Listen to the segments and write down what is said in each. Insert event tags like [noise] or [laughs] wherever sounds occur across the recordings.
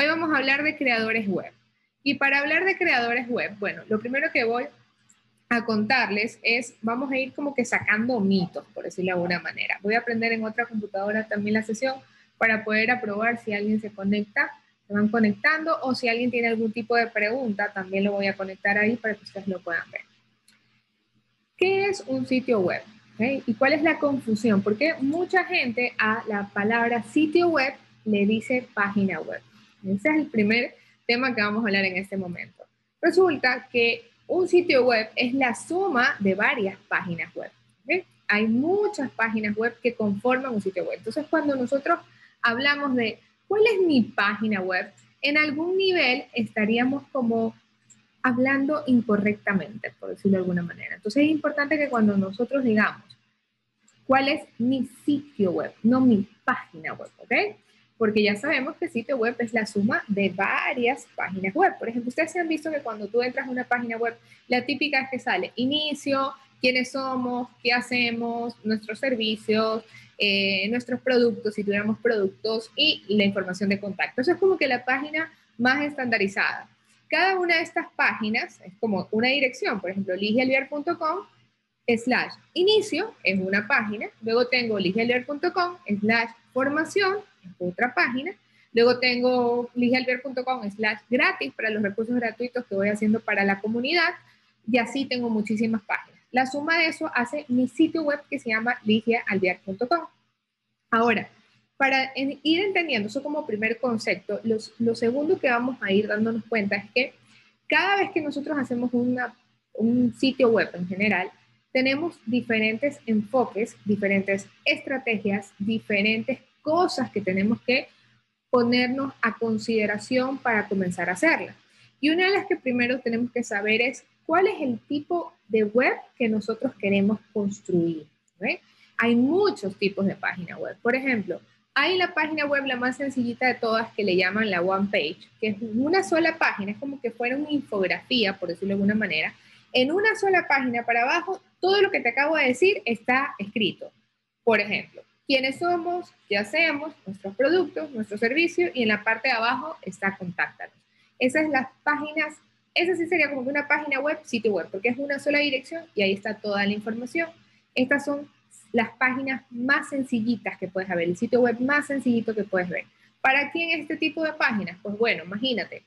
Hoy vamos a hablar de creadores web. Y para hablar de creadores web, bueno, lo primero que voy a contarles es, vamos a ir como que sacando mitos, por decirlo de alguna manera. Voy a aprender en otra computadora también la sesión para poder aprobar si alguien se conecta, se van conectando o si alguien tiene algún tipo de pregunta, también lo voy a conectar ahí para que ustedes lo puedan ver. ¿Qué es un sitio web? ¿Y cuál es la confusión? Porque mucha gente a la palabra sitio web le dice página web. Ese es el primer tema que vamos a hablar en este momento. Resulta que un sitio web es la suma de varias páginas web. Hay muchas páginas web que conforman un sitio web. Entonces, cuando nosotros hablamos de cuál es mi página web, en algún nivel estaríamos como hablando incorrectamente, por decirlo de alguna manera. Entonces es importante que cuando nosotros digamos cuál es mi sitio web, no mi página web, ¿ok? Porque ya sabemos que sitio web es la suma de varias páginas web. Por ejemplo, ustedes se han visto que cuando tú entras a una página web, la típica es que sale inicio, quiénes somos, qué hacemos, nuestros servicios, eh, nuestros productos, si tuviéramos productos y la información de contacto. Eso es como que la página más estandarizada. Cada una de estas páginas es como una dirección, por ejemplo, ligialviar.com slash inicio es una página, luego tengo ligialviar.com slash formación, otra página, luego tengo ligialviar.com slash gratis para los recursos gratuitos que voy haciendo para la comunidad y así tengo muchísimas páginas. La suma de eso hace mi sitio web que se llama ligialviar.com. Ahora, para ir entendiendo eso como primer concepto, lo segundo que vamos a ir dándonos cuenta es que cada vez que nosotros hacemos un sitio web en general, tenemos diferentes enfoques, diferentes estrategias, diferentes cosas que tenemos que ponernos a consideración para comenzar a hacerla. Y una de las que primero tenemos que saber es cuál es el tipo de web que nosotros queremos construir. Hay muchos tipos de página web. Por ejemplo, hay la página web, la más sencillita de todas, que le llaman la one page, que es una sola página, es como que fuera una infografía, por decirlo de alguna manera. En una sola página para abajo, todo lo que te acabo de decir está escrito. Por ejemplo, quiénes somos, qué hacemos, nuestros productos, nuestro servicio, y en la parte de abajo está contáctanos. Esas son las páginas, esa sí sería como una página web, sitio web, porque es una sola dirección y ahí está toda la información. Estas son las páginas más sencillitas que puedes ver, el sitio web más sencillito que puedes ver. ¿Para quién este tipo de páginas? Pues bueno, imagínate,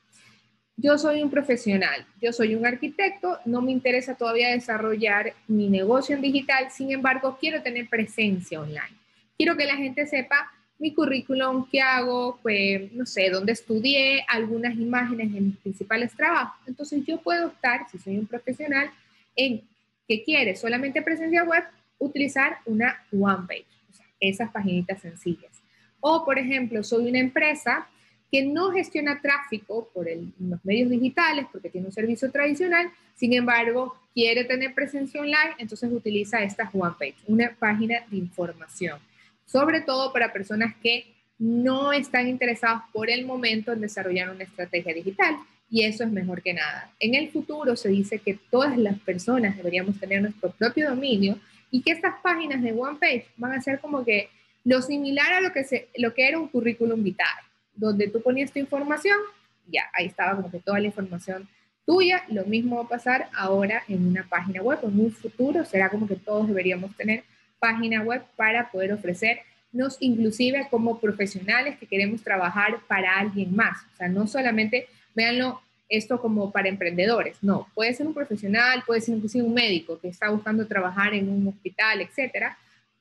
yo soy un profesional, yo soy un arquitecto, no me interesa todavía desarrollar mi negocio en digital, sin embargo, quiero tener presencia online. Quiero que la gente sepa mi currículum, qué hago, pues, no sé, dónde estudié, algunas imágenes de mis principales trabajos. Entonces, yo puedo estar, si soy un profesional, en que quiere solamente presencia web, utilizar una one page, o sea, esas paginitas sencillas. O, por ejemplo, soy una empresa que no gestiona tráfico por los medios digitales porque tiene un servicio tradicional, sin embargo, quiere tener presencia online, entonces utiliza esta one page, una página de información, sobre todo para personas que no están interesados por el momento en desarrollar una estrategia digital y eso es mejor que nada. En el futuro se dice que todas las personas deberíamos tener nuestro propio dominio y que estas páginas de One Page van a ser como que lo similar a lo que, se, lo que era un currículum vitae, donde tú ponías tu información, ya, ahí estaba como que toda la información tuya, lo mismo va a pasar ahora en una página web, en un futuro será como que todos deberíamos tener página web para poder ofrecernos inclusive como profesionales que queremos trabajar para alguien más, o sea, no solamente, véanlo esto como para emprendedores. No, puede ser un profesional, puede ser inclusive un médico que está buscando trabajar en un hospital, etcétera.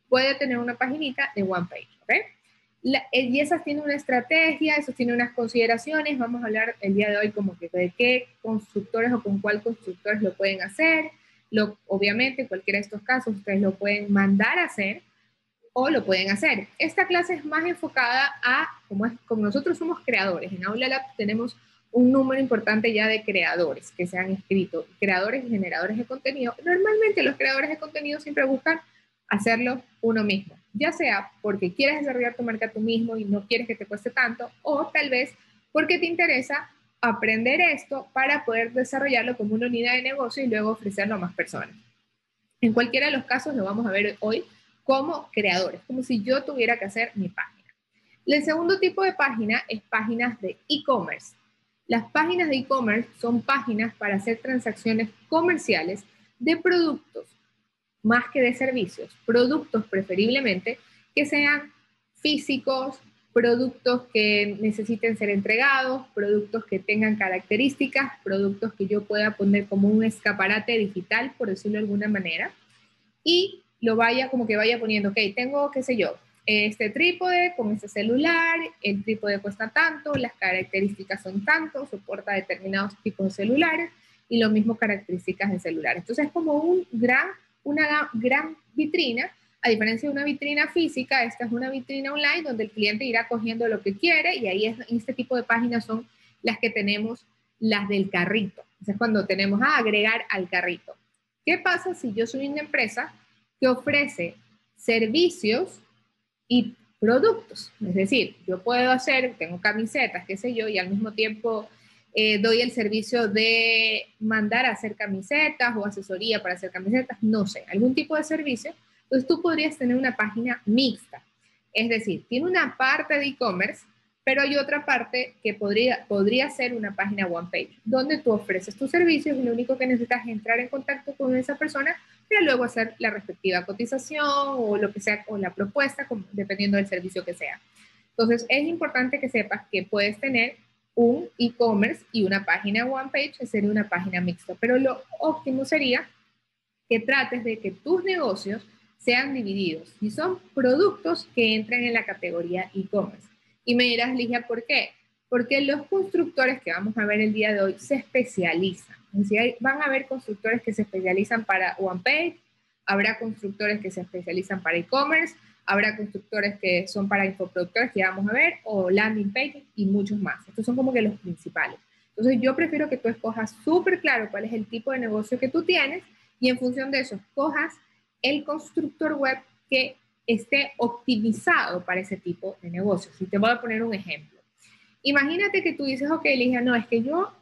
Puede tener una paginita de one page, ¿ok? Y esas tienen una estrategia, eso tiene unas consideraciones. Vamos a hablar el día de hoy como que de qué constructores o con cuál constructores lo pueden hacer. Lo, obviamente, en cualquiera de estos casos, ustedes lo pueden mandar a hacer o lo pueden hacer. Esta clase es más enfocada a, como nosotros somos creadores, en Aula Lab tenemos un número importante ya de creadores que se han escrito, creadores y generadores de contenido. Normalmente los creadores de contenido siempre buscan hacerlo uno mismo, ya sea porque quieres desarrollar tu marca tú mismo y no quieres que te cueste tanto, o tal vez porque te interesa aprender esto para poder desarrollarlo como una unidad de negocio y luego ofrecerlo a más personas. En cualquiera de los casos lo vamos a ver hoy como creadores, como si yo tuviera que hacer mi página. El segundo tipo de página es páginas de e-commerce. Las páginas de e-commerce son páginas para hacer transacciones comerciales de productos, más que de servicios, productos preferiblemente que sean físicos, productos que necesiten ser entregados, productos que tengan características, productos que yo pueda poner como un escaparate digital, por decirlo de alguna manera, y lo vaya como que vaya poniendo, ok, tengo, qué sé yo, este trípode con este celular, el trípode cuesta tanto, las características son tanto, soporta determinados tipos de celulares y lo mismo características de celular. Entonces es como un gran, una gran vitrina a diferencia de una vitrina física, esta es una vitrina online donde el cliente irá cogiendo lo que quiere y ahí es, este tipo de páginas son las que tenemos, las del carrito. es cuando tenemos a agregar al carrito. ¿Qué pasa si yo soy una empresa que ofrece servicios y productos? Es decir, yo puedo hacer, tengo camisetas, qué sé yo, y al mismo tiempo eh, doy el servicio de mandar a hacer camisetas o asesoría para hacer camisetas, no sé, algún tipo de servicio entonces tú podrías tener una página mixta. Es decir, tiene una parte de e-commerce, pero hay otra parte que podría, podría ser una página one page, donde tú ofreces tus servicios y lo único que necesitas es entrar en contacto con esa persona para luego hacer la respectiva cotización o lo que sea, o la propuesta, dependiendo del servicio que sea. Entonces, es importante que sepas que puedes tener un e-commerce y una página one page, sería una página mixta, pero lo óptimo sería que trates de que tus negocios sean divididos y son productos que entran en la categoría e-commerce. Y me dirás, Ligia, ¿por qué? Porque los constructores que vamos a ver el día de hoy se especializan. Van a haber constructores que se especializan para one page, habrá constructores que se especializan para e-commerce, habrá constructores que son para infoproductores que vamos a ver, o landing page y muchos más. Estos son como que los principales. Entonces yo prefiero que tú escojas súper claro cuál es el tipo de negocio que tú tienes y en función de eso escojas el constructor web que esté optimizado para ese tipo de negocios. Y te voy a poner un ejemplo. Imagínate que tú dices, ok, Ligia, no, es que yo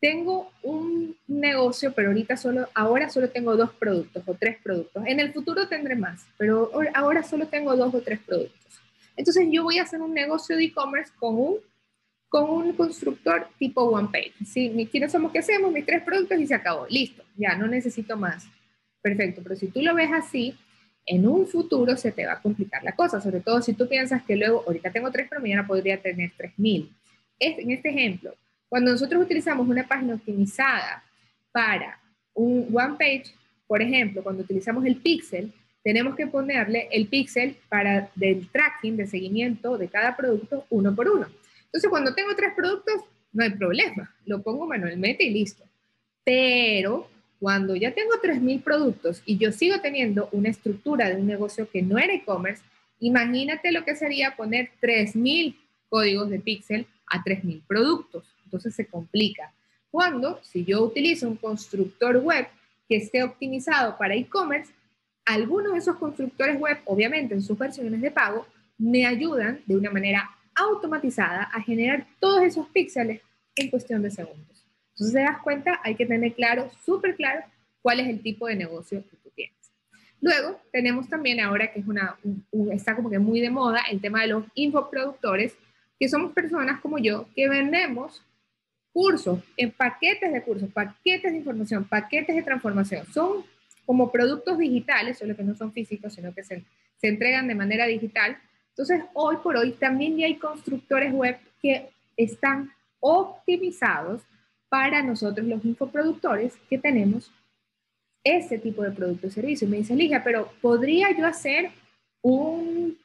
tengo un negocio, pero ahorita solo, ahora solo tengo dos productos o tres productos. En el futuro tendré más, pero ahora solo tengo dos o tres productos. Entonces yo voy a hacer un negocio de e-commerce con un, con un constructor tipo one page. Si ¿quiénes somos? ¿Qué hacemos? Mis tres productos y se acabó. Listo, ya no necesito más. Perfecto, pero si tú lo ves así, en un futuro se te va a complicar la cosa, sobre todo si tú piensas que luego, ahorita tengo tres, pero mañana podría tener 3000. en este ejemplo, cuando nosotros utilizamos una página optimizada para un one page, por ejemplo, cuando utilizamos el pixel, tenemos que ponerle el pixel para del tracking, de seguimiento de cada producto uno por uno. Entonces, cuando tengo tres productos, no hay problema, lo pongo manualmente y listo. Pero cuando ya tengo 3.000 productos y yo sigo teniendo una estructura de un negocio que no era e-commerce, imagínate lo que sería poner 3.000 códigos de píxel a 3.000 productos. Entonces se complica. Cuando, si yo utilizo un constructor web que esté optimizado para e-commerce, algunos de esos constructores web, obviamente en sus versiones de pago, me ayudan de una manera automatizada a generar todos esos píxeles en cuestión de segundos. Entonces, te das cuenta, hay que tener claro, súper claro, cuál es el tipo de negocio que tú tienes. Luego, tenemos también ahora que es una, está como que muy de moda el tema de los infoproductores, que somos personas como yo que vendemos cursos, en paquetes de cursos, paquetes de información, paquetes de transformación. Son como productos digitales, solo que no son físicos, sino que se, entregan de manera digital. Entonces, hoy por hoy también ya hay constructores web que están optimizados para nosotros los infoproductores que tenemos ese tipo de producto o servicio. Me dice, Ligia, pero ¿podría yo hacer un,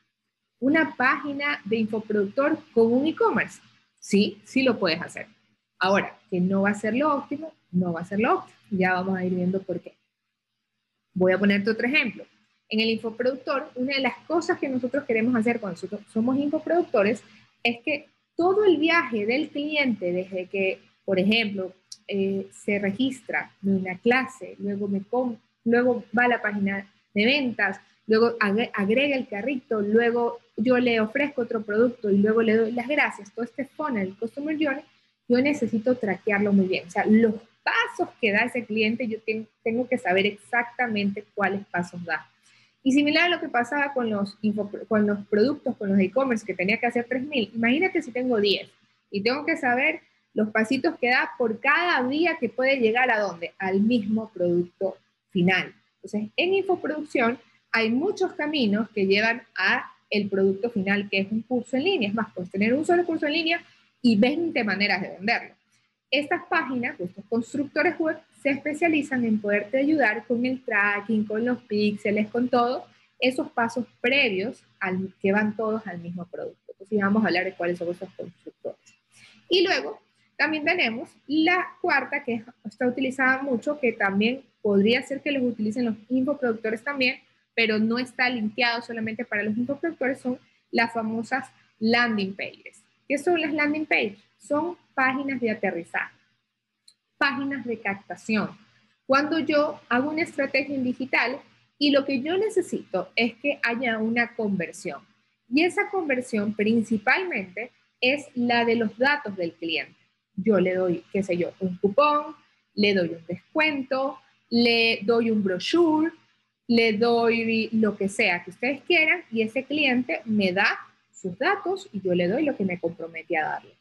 una página de infoproductor con un e-commerce? Sí, sí lo puedes hacer. Ahora, que no va a ser lo óptimo, no va a ser lo óptimo. Ya vamos a ir viendo por qué. Voy a ponerte otro ejemplo. En el infoproductor, una de las cosas que nosotros queremos hacer cuando somos infoproductores es que todo el viaje del cliente, desde que por ejemplo, eh, se registra en una clase, luego, me luego va a la página de ventas, luego agrega el carrito, luego yo le ofrezco otro producto y luego le doy las gracias, todo este funnel, Customer Journey, yo necesito traquearlo muy bien. O sea, los pasos que da ese cliente, yo tengo que saber exactamente cuáles pasos da. Y similar a lo que pasaba con los, con los productos, con los e-commerce, que tenía que hacer 3.000, imagínate si tengo 10 y tengo que saber los pasitos que da por cada día que puede llegar a dónde? Al mismo producto final. Entonces, en infoproducción hay muchos caminos que llevan a el producto final, que es un curso en línea. Es más, puedes tener un solo curso en línea y 20 maneras de venderlo. Estas páginas, estos constructores web, se especializan en poderte ayudar con el tracking, con los píxeles, con todo esos pasos previos al, que van todos al mismo producto. Entonces vamos a hablar de cuáles son esos constructores. Y luego también tenemos la cuarta, que está utilizada mucho, que también podría ser que los utilicen los infoproductores también, pero no está linkeado solamente para los infoproductores, son las famosas landing pages. ¿Qué son las landing pages? Son páginas de aterrizaje páginas de captación. Cuando yo hago una estrategia en digital y lo que yo necesito es que haya una conversión. Y esa conversión principalmente es la de los datos del cliente. Yo le doy, qué sé yo, un cupón, le doy un descuento, le doy un brochure, le doy lo que sea que ustedes quieran y ese cliente me da sus datos y yo le doy lo que me comprometí a darle.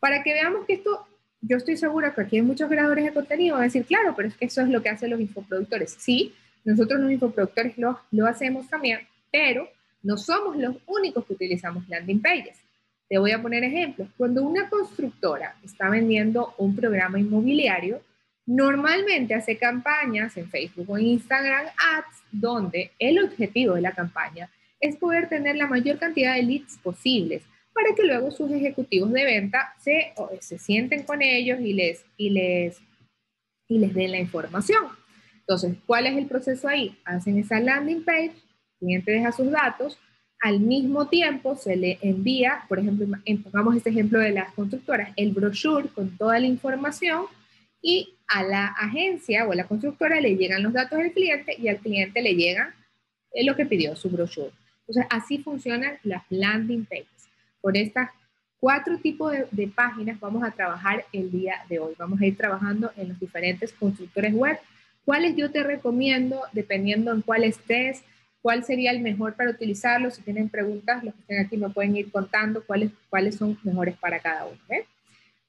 Para que veamos que esto yo estoy segura que aquí hay muchos creadores de contenido van a decir, claro, pero es que eso es lo que hacen los infoproductores. Sí, nosotros los infoproductores lo, lo hacemos también, pero no somos los únicos que utilizamos landing pages. Te voy a poner ejemplos. Cuando una constructora está vendiendo un programa inmobiliario, normalmente hace campañas en Facebook o en Instagram Ads donde el objetivo de la campaña es poder tener la mayor cantidad de leads posibles para que luego sus ejecutivos de venta se, se sienten con ellos y les, y, les, y les den la información. Entonces, ¿cuál es el proceso ahí? Hacen esa landing page, el cliente deja sus datos, al mismo tiempo se le envía, por ejemplo, pongamos este ejemplo de las constructoras, el brochure con toda la información y a la agencia o a la constructora le llegan los datos del cliente y al cliente le llega lo que pidió, su brochure. Entonces, así funcionan las landing pages. Por estas cuatro tipos de, páginas vamos a trabajar el día de hoy. Vamos a ir trabajando en los diferentes constructores web. ¿Cuáles yo te recomiendo, dependiendo en cuál estés? ¿Cuál sería el mejor para utilizarlo? Si tienen preguntas, los que estén aquí me pueden ir contando cuáles, cuáles son mejores para cada uno.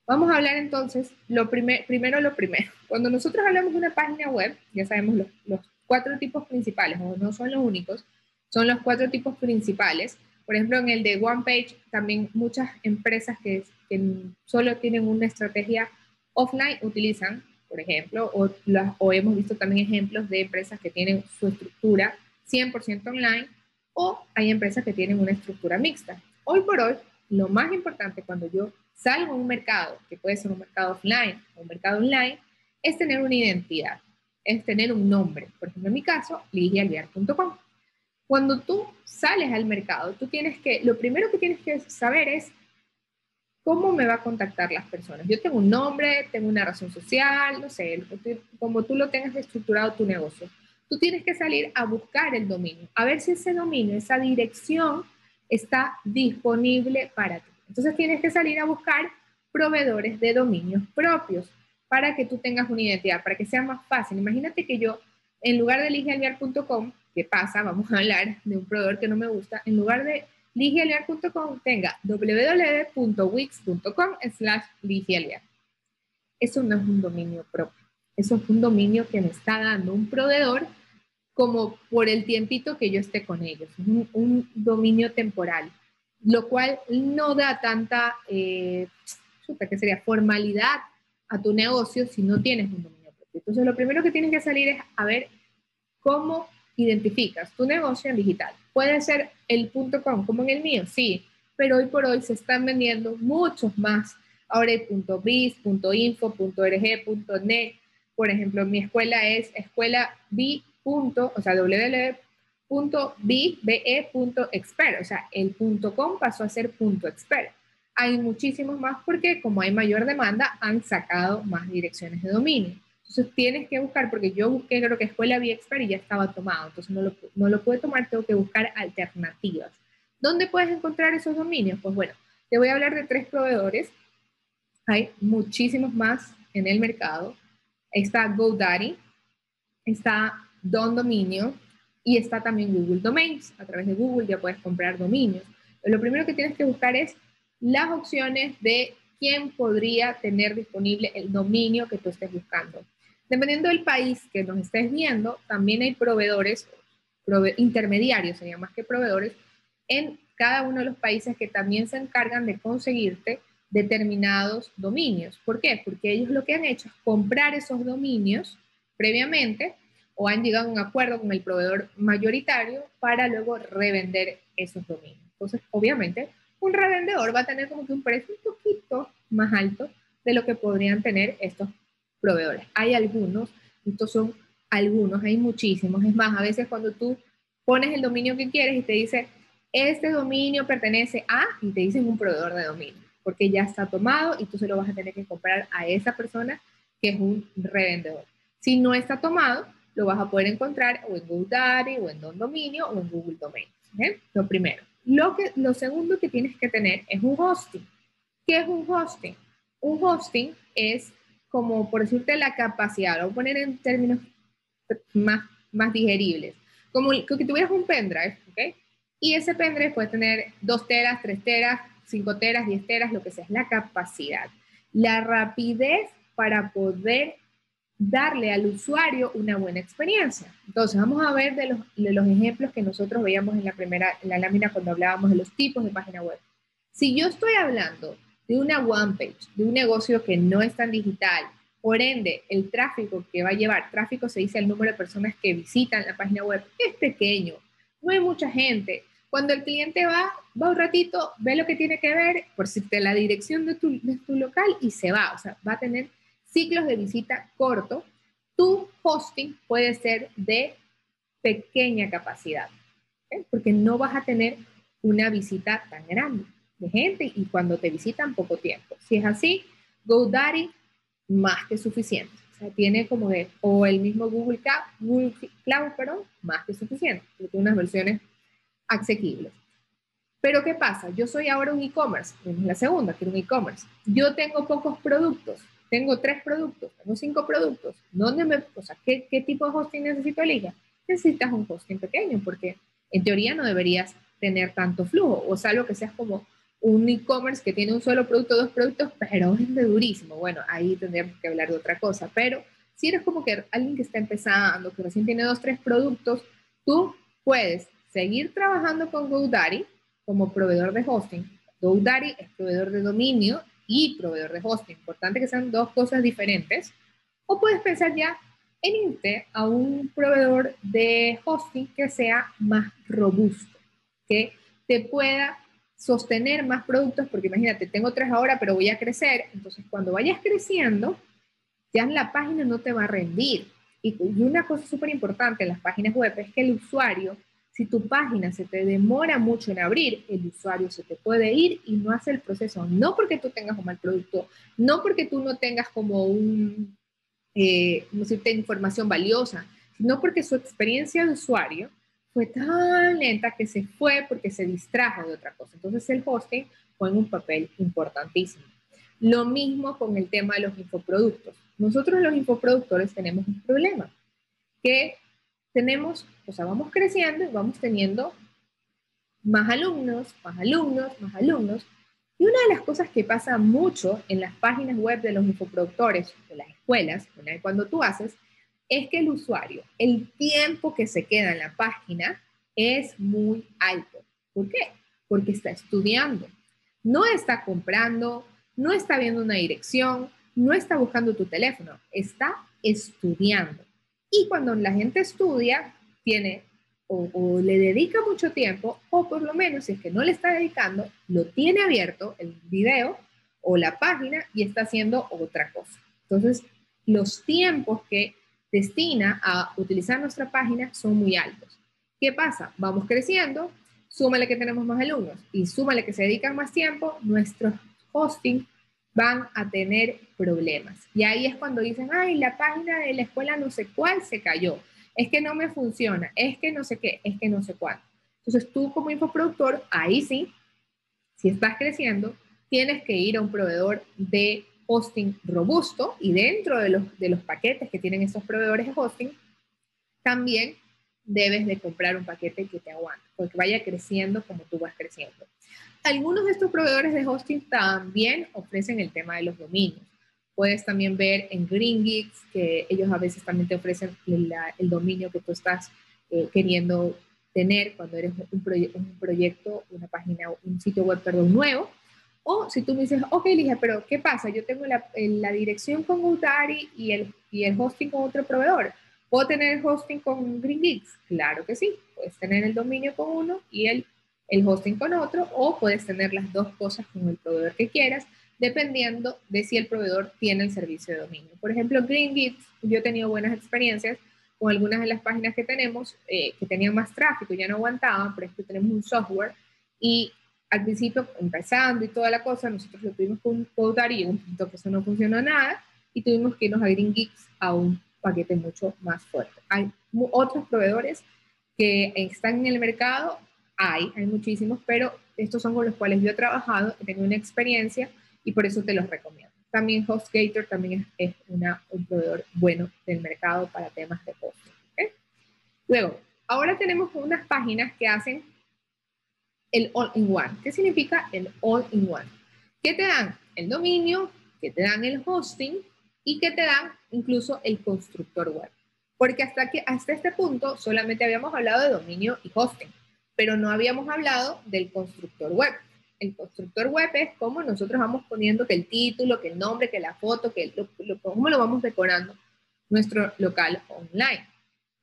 Vamos a hablar entonces, lo primero lo primero. Cuando nosotros hablamos de una página web, ya sabemos los, los cuatro tipos principales, o no son los únicos, son los cuatro tipos principales. Por ejemplo, en el de One Page, también muchas empresas que, solo tienen una estrategia offline utilizan, por ejemplo, o, o hemos visto también ejemplos de empresas que tienen su estructura 100% online, o hay empresas que tienen una estructura mixta. Hoy por hoy, lo más importante cuando yo salgo a un mercado, que puede ser un mercado offline o un mercado online, es tener una identidad, es tener un nombre. Por ejemplo, en mi caso, ligialviar.com. Cuando tú sales al mercado, tú tienes que, lo primero que tienes que saber es cómo me va a contactar las personas. Yo tengo un nombre, tengo una razón social, no sé, como tú lo tengas estructurado tu negocio. Tú tienes que salir a buscar el dominio, a ver si ese dominio, esa dirección está disponible para ti. Entonces tienes que salir a buscar proveedores de dominios propios para que tú tengas una identidad, para que sea más fácil. Imagínate que yo, en lugar de ligialviar.com, ¿Qué pasa? Vamos a hablar de un proveedor que no me gusta. En lugar de ligialiar.com, tenga www.wix.com slash ligialiar. Eso no es un dominio propio. Eso es un dominio que me está dando un proveedor como por el tiempito que yo esté con ellos. Un, un dominio temporal, lo cual no da tanta, eh, ¿qué sería? Formalidad a tu negocio si no tienes un dominio propio. Entonces, lo primero que tienes que salir es a ver cómo identificas tu negocio en digital. Puede ser el .com como en el mío, sí, pero hoy por hoy se están vendiendo muchos más. Ahora hay .biz, .info, .org, .net. Por ejemplo, mi escuela es escuela B. o sea, www.be.expert, o sea, el .com pasó a ser .expert. Hay muchísimos más porque como hay mayor demanda, han sacado más direcciones de dominio. Entonces tienes que buscar, porque yo busqué creo que Escuela Expert y ya estaba tomado, entonces no lo, no lo pude tomar, tengo que buscar alternativas. ¿Dónde puedes encontrar esos dominios? Pues bueno, te voy a hablar de tres proveedores. Hay muchísimos más en el mercado. Está GoDaddy, está Don Dominio Y está también Google Domains. A través de Google ya puedes comprar dominios. Pero lo primero que tienes que buscar es las opciones de quién podría tener disponible el dominio que tú estés buscando. Dependiendo del país que nos estés viendo, también hay proveedores, intermediarios, serían más que proveedores, en cada uno de los países que también se encargan de conseguirte determinados dominios. ¿Por qué? Porque ellos lo que han hecho es comprar esos dominios previamente o han llegado a un acuerdo con el proveedor mayoritario para luego revender esos dominios. Entonces, obviamente, un revendedor va a tener como que un precio un poquito más alto de lo que podrían tener estos proveedores. Hay algunos, estos son algunos, hay muchísimos. Es más, a veces cuando tú pones el dominio que quieres y te dice, este dominio pertenece a, y te dicen un proveedor de dominio, porque ya está tomado y tú se lo vas a tener que comprar a esa persona que es un revendedor. Si no está tomado, lo vas a poder encontrar o en GoDaddy o en Don Dominio o en Google Domains. Lo primero. Lo, que, lo segundo que tienes que tener es un hosting. ¿Qué es un hosting? Un hosting es como, por decirte, la capacidad, lo voy a poner en términos más, más digeribles, como que tuvieras un pendrive, ¿ok? Y ese pendrive puede tener 2 teras, 3 teras, 5 teras, 10 teras, lo que sea, es la capacidad. La rapidez para poder darle al usuario una buena experiencia. Entonces, vamos a ver de los, de los ejemplos que nosotros veíamos en la primera, en la lámina cuando hablábamos de los tipos de página web. Si yo estoy hablando de una one page, de un negocio que no es tan digital, por ende, el tráfico que va a llevar, tráfico se dice el número de personas que visitan la página web, es pequeño, no hay mucha gente. Cuando el cliente va, va un ratito, ve lo que tiene que ver, por si te la dirección de tu, local y se va. O sea, va a tener ciclos de visita corto. Tu hosting puede ser de pequeña capacidad, porque no vas a tener una visita tan grande de gente y cuando te visitan poco tiempo. Si es así, GoDaddy más que suficiente. O sea, tiene como de, o el mismo Google Cloud, Google Cloud, más que suficiente, tiene unas versiones asequibles. Pero ¿qué pasa? Yo soy ahora un e-commerce, es la segunda, que es un e-commerce. Yo tengo pocos productos, tengo tres productos, tengo cinco productos. ¿Dónde me, o sea, ¿qué, qué tipo de hosting necesito, Liga? Necesitas un hosting pequeño, porque en teoría no deberías tener tanto flujo, o sea, lo que seas como un e-commerce que tiene un solo producto, dos productos, pero vende durísimo. Bueno, ahí tendríamos que hablar de otra cosa. Pero si eres como que alguien que está empezando, que recién tiene dos, tres productos, tú puedes seguir trabajando con GoDaddy como proveedor de hosting. GoDaddy es proveedor de dominio y proveedor de hosting. Importante que sean dos cosas diferentes. O puedes pensar ya en irte a un proveedor de hosting que sea más robusto, que te pueda sostener más productos, porque imagínate, tengo tres ahora, pero voy a crecer, entonces cuando vayas creciendo, ya la página no te va a rendir. Y, una cosa súper importante en las páginas web es que el usuario, si tu página se te demora mucho en abrir, el usuario se te puede ir y no hace el proceso, no porque tú tengas un mal producto, no porque tú no tengas como un, eh, no sé, información valiosa, sino porque su experiencia de usuario fue tan lenta que se fue porque se distrajo de otra cosa. Entonces el hosting en un papel importantísimo. Lo mismo con el tema de los infoproductos. Nosotros los infoproductores tenemos un problema, que tenemos, o sea, vamos creciendo y vamos teniendo más alumnos, más alumnos, más alumnos. Y una de las cosas que pasa mucho en las páginas web de los infoproductores, de las escuelas, cuando tú haces, es que el usuario, el tiempo que se queda en la página es muy alto. ¿Por qué? Porque está estudiando. No está comprando, no está viendo una dirección, no está buscando tu teléfono, está estudiando. Y cuando la gente estudia, tiene o, le dedica mucho tiempo, o por lo menos si es que no le está dedicando, lo tiene abierto el video o la página y está haciendo otra cosa. Entonces, los tiempos que destina a utilizar nuestra página son muy altos. ¿Qué pasa? Vamos creciendo, súmale que tenemos más alumnos y súmale que se dedican más tiempo, nuestros hosting van a tener problemas. Y ahí es cuando dicen, ay, la página de la escuela no sé cuál se cayó, es que no me funciona, es que no sé qué, es que no sé cuál. Entonces tú como infoproductor, ahí sí, si estás creciendo, tienes que ir a un proveedor de hosting robusto y dentro de los, de los paquetes que tienen estos proveedores de hosting, también debes de comprar un paquete que te aguante, porque vaya creciendo como tú vas creciendo. Algunos de estos proveedores de hosting también ofrecen el tema de los dominios. Puedes también ver en GreenGeeks que ellos a veces también te ofrecen el dominio que tú estás eh, queriendo tener cuando eres un, un, proyecto, una página, un sitio web, perdón, nuevo. O si tú me dices, ok, Ligia, pero ¿qué pasa? Yo tengo la, la dirección con Utari y el, y el hosting con otro proveedor ¿Puedo tener hosting con GreenGeeks? Claro que sí. Puedes tener el dominio con uno y el, el hosting con otro, o puedes tener las dos cosas con el proveedor que quieras, dependiendo de si el proveedor tiene el servicio de dominio. Por ejemplo, GreenGeeks, yo he tenido buenas experiencias con algunas de las páginas que tenemos eh, que tenían más tráfico, ya no aguantaban, por ejemplo, tenemos un software y al principio, empezando y toda la cosa, nosotros lo tuvimos con Codar y un punto que eso no funcionó nada y tuvimos que irnos a GreenGeeks a un paquete mucho más fuerte. Hay otros proveedores que están en el mercado, hay, hay muchísimos, pero estos son con los cuales yo he trabajado, tengo una experiencia y por eso te los recomiendo. También HostGator también es, una, un proveedor bueno del mercado para temas de hosting. Luego, ahora tenemos unas páginas que hacen el all-in-one. ¿Qué significa el all-in-one? Que te dan el dominio, que te dan el hosting y que te dan incluso el constructor web. Porque hasta, que, hasta este punto solamente habíamos hablado de dominio y hosting, pero no habíamos hablado del constructor web. El constructor web es como nosotros vamos poniendo que el título, que el nombre, que la foto, que lo, cómo lo vamos decorando nuestro local online.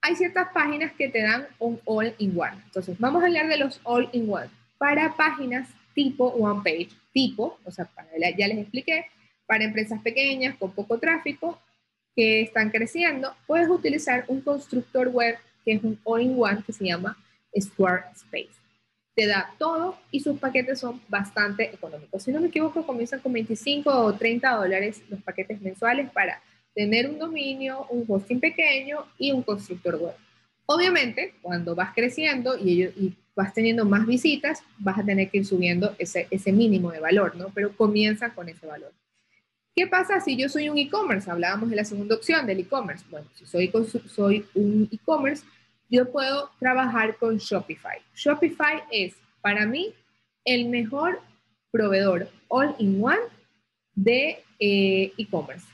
Hay ciertas páginas que te dan un all-in-one. Entonces, vamos a hablar de los all-in-one. Para páginas tipo one page, tipo, o sea, ya les expliqué, para empresas pequeñas con poco tráfico que están creciendo, puedes utilizar un constructor web que es un all-in-one que se llama Squarespace. Te da todo y sus paquetes son bastante económicos. Si no me equivoco, comienzan con 25 o 30 dólares los paquetes mensuales para tener un dominio, un hosting pequeño y un constructor web. Obviamente, cuando vas creciendo y, vas teniendo más visitas, vas a tener que ir subiendo ese, mínimo de valor, ¿no? Pero comienza con ese valor. ¿Qué pasa si yo soy un e-commerce? Hablábamos de la segunda opción del e-commerce. Bueno, si soy, soy un e-commerce, yo puedo trabajar con Shopify. Shopify es, para mí, el mejor proveedor all-in-one de eh, e-commerce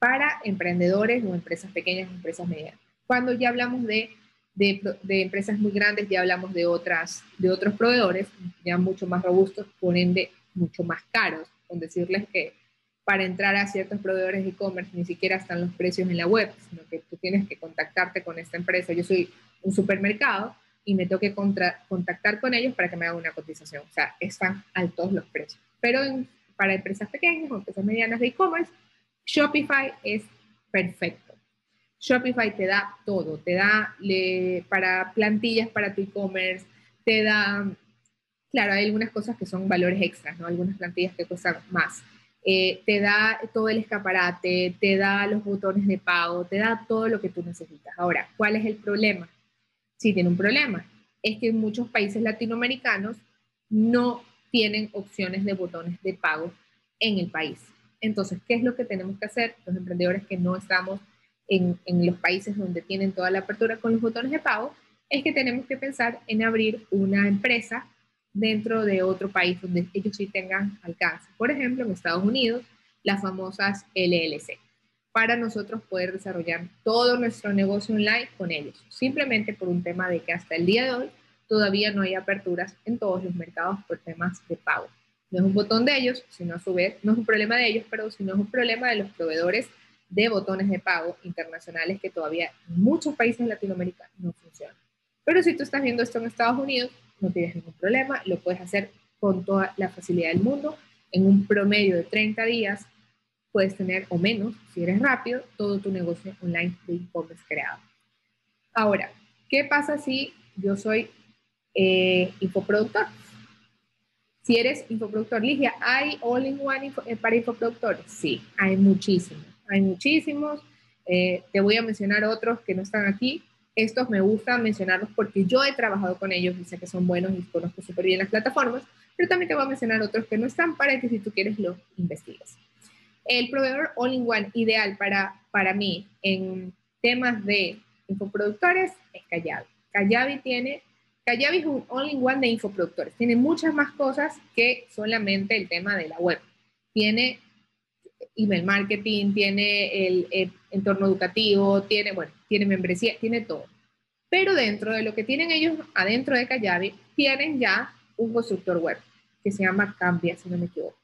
para emprendedores o empresas pequeñas empresas medianas. Cuando ya hablamos de, de, de, empresas muy grandes, ya hablamos de, otras, de otros proveedores, ya mucho más robustos, por ende, mucho más caros, con decirles que para entrar a ciertos proveedores de e-commerce ni siquiera están los precios en la web, sino que tú tienes que contactarte con esta empresa. Yo soy un supermercado y me tengo que contactar con ellos para que me hagan una cotización. O sea, están altos los precios. Pero para empresas pequeñas o empresas medianas de e-commerce, Shopify es perfecto. Shopify te da todo, te da para plantillas para tu e-commerce, te da, claro, hay algunas cosas que son valores extras, ¿no? Algunas plantillas que cuestan más eh, te da todo el escaparate, te da los botones de pago, te da todo lo que tú necesitas. Ahora, ¿cuál es el problema? Sí, tiene un problema. Es que en muchos países latinoamericanos no tienen opciones de botones de pago en el país. Entonces, ¿qué es lo que tenemos que hacer los emprendedores que no estamos en, los países donde tienen toda la apertura con los botones de pago? Es que tenemos que pensar en abrir una empresa dentro de otro país donde ellos sí tengan alcance. Por ejemplo, en Estados Unidos, las famosas LLC, para nosotros poder desarrollar todo nuestro negocio online con ellos, simplemente por un tema de que hasta el día de hoy todavía no hay aperturas en todos los mercados por temas de pago. No es un botón de ellos, sino a su vez, no es un problema de ellos, pero sino es un problema de los proveedores de botones de pago internacionales que todavía en muchos países latinoamericanos no funcionan. Pero si tú estás viendo esto en Estados Unidos, no tienes ningún problema, lo puedes hacer con toda la facilidad del mundo. En un promedio de 30 días puedes tener o menos, si eres rápido, todo tu negocio online de e-commerce creado. Ahora, ¿qué pasa si yo soy eh, infoproductor? Si eres infoproductor, Ligia, ¿hay all-in-one eh, para infoproductores? Sí, hay muchísimos, hay muchísimos. Eh, te voy a mencionar otros que no están aquí, estos me gusta mencionarlos porque yo he trabajado con ellos y sé que son buenos y conozco súper bien las plataformas, pero también te voy a mencionar otros que no están para que si tú quieres lo investigues. El proveedor all-in-one ideal para, para mí en temas de infoproductores es Callado. Kajabi tiene, Kajabi es un all-in-one de infoproductores. Tiene muchas más cosas que solamente el tema de la web. Tiene email marketing, tiene el, el entorno educativo, tiene, bueno, tiene membresía, tiene todo. Pero dentro de lo que tienen ellos adentro de Kajabi, tienen ya un constructor web que se llama Cambia, si no me equivoco.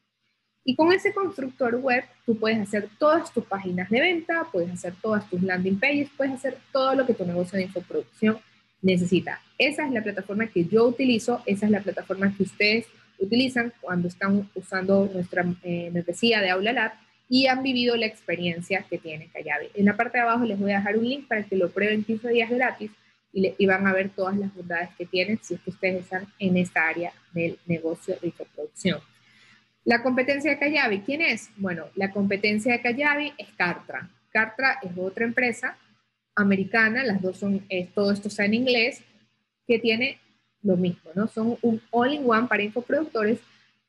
Y con ese constructor web, tú puedes hacer todas tus páginas de venta, puedes hacer todas tus landing pages, puedes hacer todo lo que tu negocio de infoproducción necesita. Esa es la plataforma que yo utilizo, esa es la plataforma que ustedes utilizan cuando están usando nuestra eh, membresía de Aula Lab y han vivido la experiencia que tiene Kayabi. En la parte de abajo les voy a dejar un link para que lo prueben 15 días gratis y, van a ver todas las bondades que tienen si es que ustedes están en esta área del negocio de infoproducción. La competencia de Kayabi, ¿quién es? Bueno, la competencia de Kayabi es Cartra. Cartra es otra empresa americana, las dos son, todo esto está en inglés, que tiene lo mismo, ¿no? Son un all-in-one para infoproductores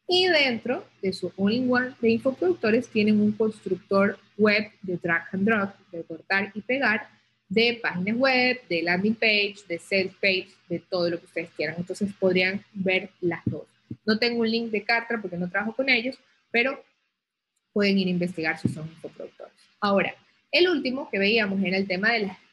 y dentro de su all-in-one de infoproductores tienen un constructor web de drag and drop, de cortar y pegar, de páginas web, de landing page, de sales page, de todo lo que ustedes quieran. Entonces podrían ver las dos. No tengo un link de Cartra porque no trabajo con ellos, pero pueden ir a investigar si son infoproductores. Ahora, el último que veíamos era el tema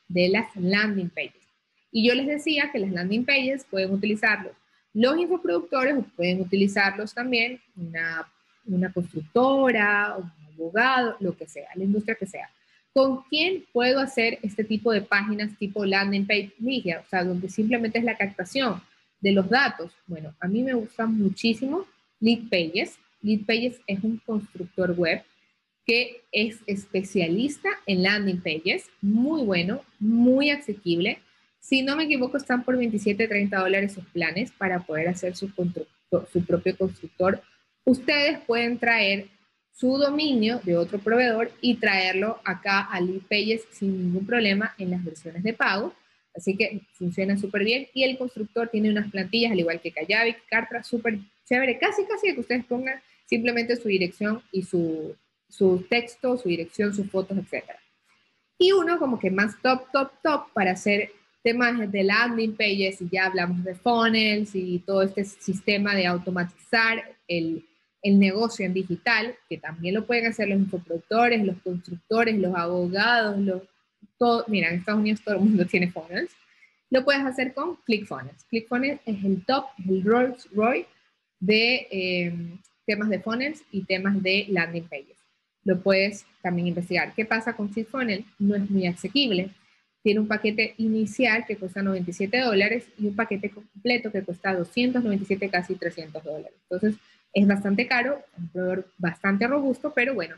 de las, landing pages. Y yo les decía que las landing pages pueden utilizarlos los infoproductores pueden utilizarlos también una, constructora, un abogado, lo que sea, la industria que sea. ¿Con quién puedo hacer este tipo de páginas tipo landing page media? O sea, donde simplemente es la captación de los datos. Bueno, a mí me gusta muchísimo Lead Pages. Lead Pages es un constructor web que es especialista en landing pages, muy bueno, muy asequible. Si no me equivoco, están por 27, 30 dólares sus planes para poder hacer su, propio constructor. Ustedes pueden traer su dominio de otro proveedor y traerlo acá a LeadPages sin ningún problema en las versiones de pago. Así que funciona súper bien y el constructor tiene unas plantillas, al igual que Kajabi, Kartra, súper chévere, casi casi que ustedes pongan simplemente su dirección y su, su texto, su dirección, sus fotos, etc. Y uno como que más top, top, top para hacer temas de landing pages y ya hablamos de funnels y todo este sistema de automatizar el, el negocio en digital, que también lo pueden hacer los infoproductores, los constructores, los abogados, los, todo, mira, en Estados Unidos todo el mundo [laughs] tiene funnels, lo puedes hacer con ClickFunnels. ClickFunnels es el top, el Rolls Royce de eh, temas de funnels y temas de landing pages. Lo puedes también investigar. ¿Qué pasa con ClickFunnels? No es muy asequible. Tiene un paquete inicial que cuesta 97 dólares y un paquete completo que cuesta 297, casi 300 dólares. Entonces, es bastante caro, un proveedor bastante robusto, pero bueno,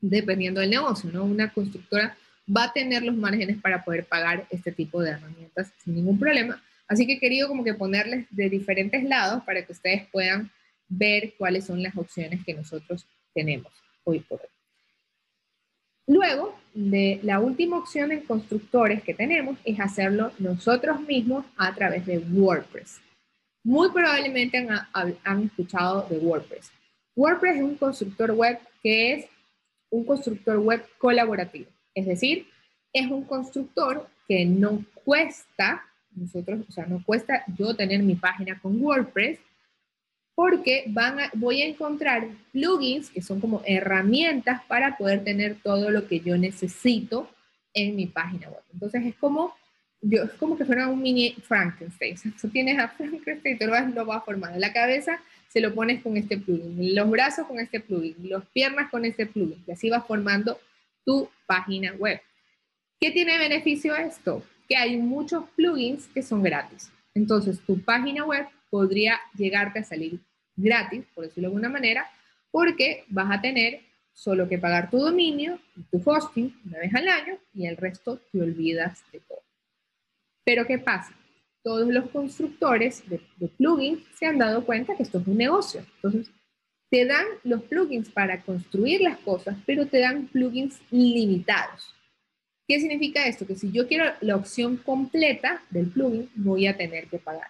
dependiendo del negocio, ¿no? Una constructora va a tener los márgenes para poder pagar este tipo de herramientas sin ningún problema. Así que he querido como que ponerles de diferentes lados para que ustedes puedan ver cuáles son las opciones que nosotros tenemos hoy por hoy. Luego, de la última opción en constructores que tenemos es hacerlo nosotros mismos a través de WordPress. Muy probablemente han, escuchado de WordPress. WordPress es un constructor web que es un constructor web colaborativo. Es decir, es un constructor que no cuesta, nosotros, o sea, no cuesta yo tener mi página con WordPress, porque van voy a encontrar plugins que son como herramientas para poder tener todo lo que yo necesito en mi página web. Entonces es como yo, es como que fuera un mini Frankenstein. [laughs] Tú tienes a Frankenstein, te lo vas, lo vas formando. La cabeza se lo pones con este plugin, los brazos con este plugin, las piernas con este plugin, y así vas formando tu página web. ¿Qué tiene beneficio esto? Que hay muchos plugins que son gratis. Entonces, tu página web podría llegarte a salir gratis, por decirlo de alguna manera, porque vas a tener solo que pagar tu dominio y tu hosting una vez al año y el resto te olvidas de todo. Pero ¿qué pasa? Todos los constructores de, plugins se han dado cuenta que esto es un negocio. Entonces, te dan los plugins para construir las cosas, pero te dan plugins limitados. ¿Qué significa esto? Que si yo quiero la opción completa del plugin, voy a tener que pagar.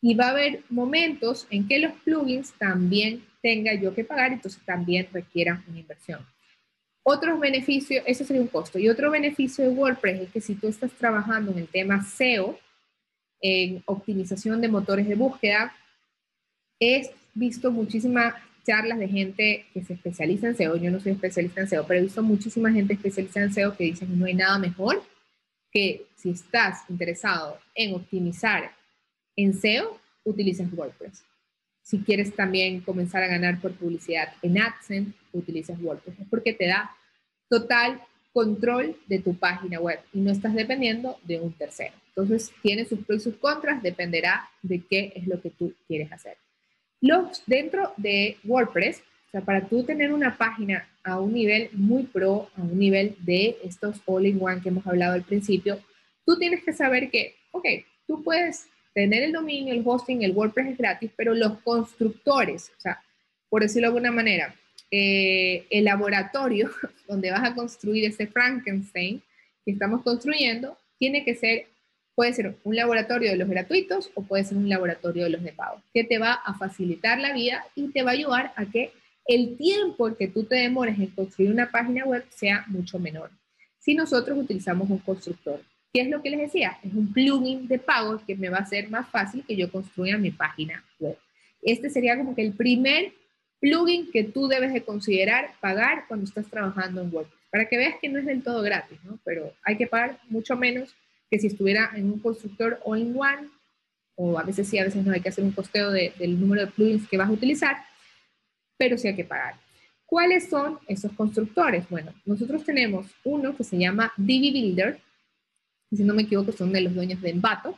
Y va a haber momentos en que los plugins también tenga yo que pagar, entonces también requieran una inversión. Otros beneficios, ese sería un costo. Y otro beneficio de WordPress es que si tú estás trabajando en el tema SEO, en optimización de motores de búsqueda. He visto muchísimas charlas de gente que se especializa en SEO. Yo no soy especialista en SEO, pero he visto muchísima gente especializada en SEO que dicen no hay nada mejor que si estás interesado en optimizar en SEO, utilices WordPress. Si quieres también comenzar a ganar por publicidad en AdSense, utilices WordPress. Es porque te da total control de tu página web y no estás dependiendo de un tercero. Entonces, tiene sus pros y sus contras, dependerá de qué es lo que tú quieres hacer. Los, dentro de WordPress, o sea, para tú tener una página a un nivel muy pro, a un nivel de estos all-in-one que hemos hablado al principio, tú tienes que saber que, ok, tú puedes tener el dominio, el hosting, el WordPress es gratis, pero los constructores, o sea, por decirlo de alguna manera, eh, el laboratorio [laughs] donde vas a construir ese Frankenstein que estamos construyendo, tiene que ser, puede ser un laboratorio de los gratuitos o puede ser un laboratorio de los de pago, que te va a facilitar la vida y te va a ayudar a que el tiempo que tú te demores en construir una página web sea mucho menor. Si nosotros utilizamos un constructor, ¿qué es lo que les decía? Es un plugin de pago que me va a hacer más fácil que yo construya mi página web. Este sería como que el primer plugin que tú debes de considerar pagar cuando estás trabajando en WordPress, para que veas que no es del todo gratis, ¿no? Pero hay que pagar mucho menos que si estuviera en un constructor all-in-one, o a veces sí, a veces no, hay que hacer un costeo del número de plugins que vas a utilizar, pero sí hay que pagar. ¿Cuáles son esos constructores? Bueno, nosotros tenemos uno que se llama Divi Builder, si no me equivoco son de los dueños de Envato,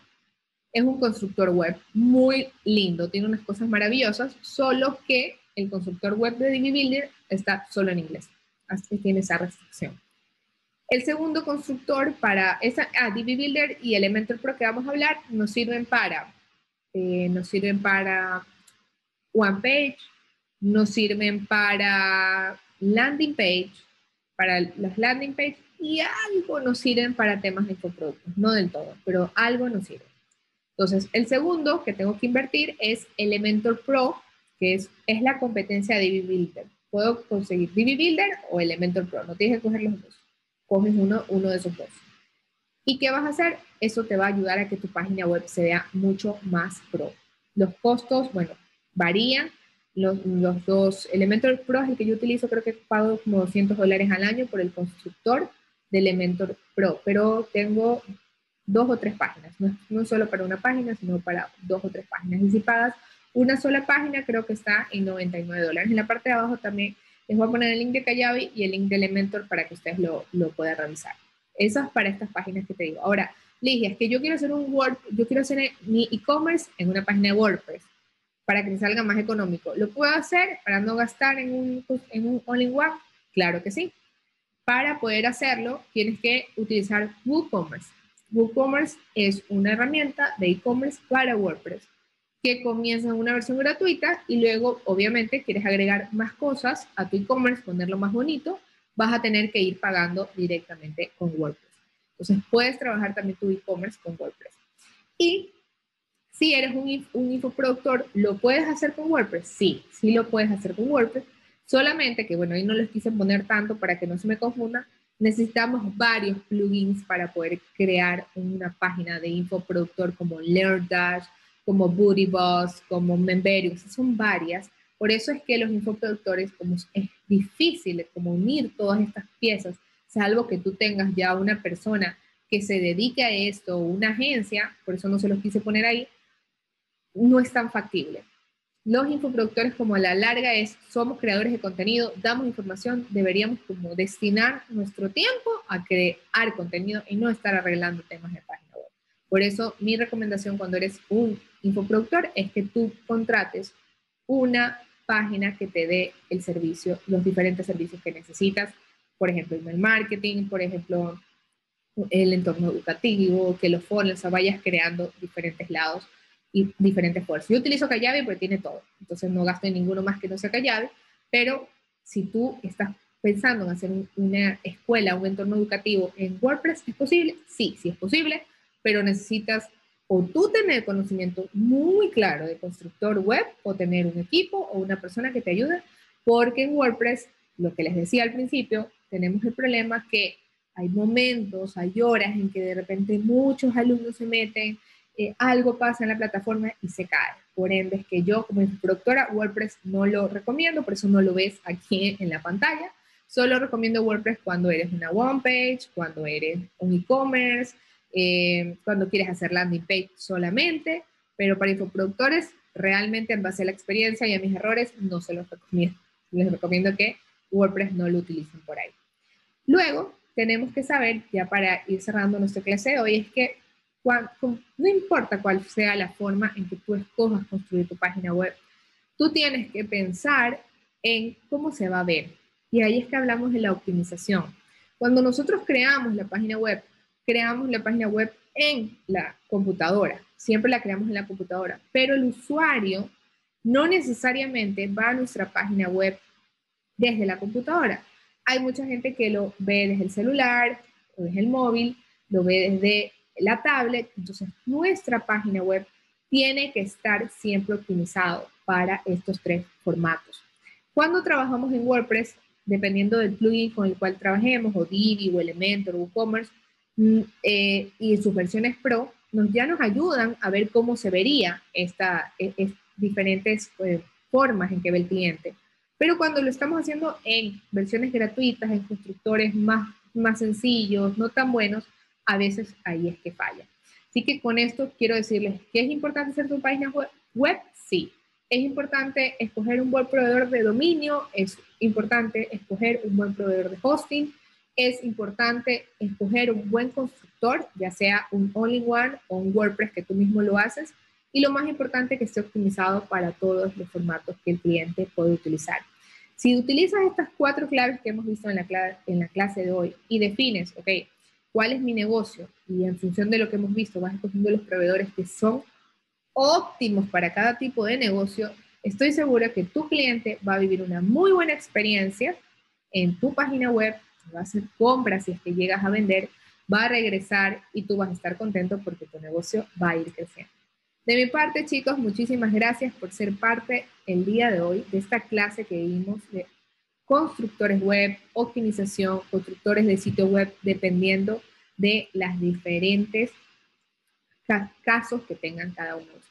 es un constructor web muy lindo, tiene unas cosas maravillosas, solo que el constructor web de Divi Builder está solo en inglés, así que tiene esa restricción. El segundo constructor para esa, ah, Divi Builder y Elementor Pro que vamos a hablar nos sirven para, eh, nos sirven para One Page, nos sirven para landing page, para las landing page y algo nos sirven para temas de infoproductos, no del todo, pero algo nos sirve. Entonces, el segundo que tengo que invertir es Elementor Pro, que es, es la competencia de Divi Builder. Puedo conseguir Divi Builder o Elementor Pro, no tienes que coger los dos. Coges uno, uno de esos dos. ¿Y qué vas a hacer? Eso te va a ayudar a que tu página web se vea mucho más pro. Los costos, bueno, varían. Los, los dos Elementor Pro es el que yo utilizo, creo que pago como 200 dólares al año por el constructor de Elementor Pro, pero tengo dos o tres páginas, no, solo para una página, sino para dos o tres páginas. Y una sola página creo que está en 99 dólares. En la parte de abajo también les voy a poner el link de Kajabi y el link de Elementor para que ustedes lo, lo puedan revisar. Eso es para estas páginas que te digo. Ahora, Ligia, es que yo quiero hacer un Word, yo quiero hacer mi e-commerce en una página de WordPress para que me salga más económico. ¿Lo puedo hacer para no gastar en un, en un all-in-one? Claro que sí. Para poder hacerlo, tienes que utilizar WooCommerce. WooCommerce es una herramienta de e-commerce para WordPress que comienza en una versión gratuita y luego, obviamente, quieres agregar más cosas a tu e-commerce, ponerlo más bonito, vas a tener que ir pagando directamente con WordPress. Entonces, puedes trabajar también tu e-commerce con WordPress. Y si eres un, un infoproductor, ¿lo puedes hacer con WordPress? Sí, sí lo puedes hacer con WordPress. Solamente que, bueno, ahí no les quise poner tanto para que no se me confunda. Necesitamos varios plugins para poder crear una página de infoproductor como LearnDash, como Booty Boss, como Memberium, son varias. Por eso es que los infoproductores, como es difícil como unir todas estas piezas, salvo que tú tengas ya una persona que se dedique a esto, una agencia, por eso no se los quise poner ahí, no es tan factible. Los infoproductores como a la larga es, somos creadores de contenido, damos información, deberíamos como destinar nuestro tiempo a crear contenido y no estar arreglando temas de página web. Por eso mi recomendación cuando eres un infoproductor es que tú contrates una página que te dé el servicio, los diferentes servicios que necesitas, por ejemplo, email marketing, por ejemplo, el entorno educativo, que los funnels, o vayas creando diferentes lados y diferentes fuerzas. Yo utilizo Kajabi porque tiene todo, entonces no gasto en ninguno más que no sea Kajabi, pero si tú estás pensando en hacer una escuela, un entorno educativo en WordPress, ¿es posible? Sí, sí es posible, pero necesitas o tú tener conocimiento muy claro de constructor web o tener un equipo o una persona que te ayude, porque en WordPress, lo que les decía al principio, tenemos el problema que hay momentos, hay horas en que de repente muchos alumnos se meten eh, algo pasa en la plataforma y se cae. Por ende, es que yo como instructora WordPress no lo recomiendo, por eso no lo ves aquí en la pantalla. Solo recomiendo WordPress cuando eres una one page, cuando eres un e-commerce, eh, cuando quieres hacer landing page solamente, pero para infoproductores, realmente en base a la experiencia y a mis errores, no se los recomiendo. Les recomiendo que WordPress no lo utilicen por ahí. Luego, tenemos que saber, ya para ir cerrando nuestra clase de hoy, es que no importa cuál sea la forma en que tú escojas construir tu página web, tú tienes que pensar en cómo se va a ver. Y ahí es que hablamos de la optimización. Cuando nosotros creamos la página web, creamos la página web en la computadora, siempre la creamos en la computadora, pero el usuario no necesariamente va a nuestra página web desde la computadora. Hay mucha gente que lo ve desde el celular desde el móvil, lo ve desde la tablet, entonces nuestra página web tiene que estar siempre optimizado para estos tres formatos. Cuando trabajamos en WordPress, dependiendo del plugin con el cual trabajemos, o Divi, o Elementor, o WooCommerce, mm, eh, y sus versiones Pro, nos, ya nos ayudan a ver cómo se vería esta, e, diferentes eh, formas en que ve el cliente. Pero cuando lo estamos haciendo en versiones gratuitas, en constructores más, más sencillos, no tan buenos, a veces ahí es que falla. Así que con esto quiero decirles que es importante hacer tu página web, sí. Es importante escoger un buen proveedor de dominio, es importante escoger un buen proveedor de hosting, es importante escoger un buen constructor, ya sea un all-in-one o un WordPress que tú mismo lo haces, y lo más importante que esté optimizado para todos los formatos que el cliente puede utilizar. Si utilizas estas cuatro claves que hemos visto en la, en la clase de hoy y defines, ok, cuál es mi negocio y en función de lo que hemos visto vas escogiendo los proveedores que son óptimos para cada tipo de negocio, estoy segura que tu cliente va a vivir una muy buena experiencia en tu página web, va a hacer compras si es que llegas a vender, va a regresar y tú vas a estar contento porque tu negocio va a ir creciendo. De mi parte, chicos, muchísimas gracias por ser parte el día de hoy de esta clase que vimos de constructores web, optimización, constructores de sitio web, dependiendo de las diferentes casos que tengan cada uno de ustedes.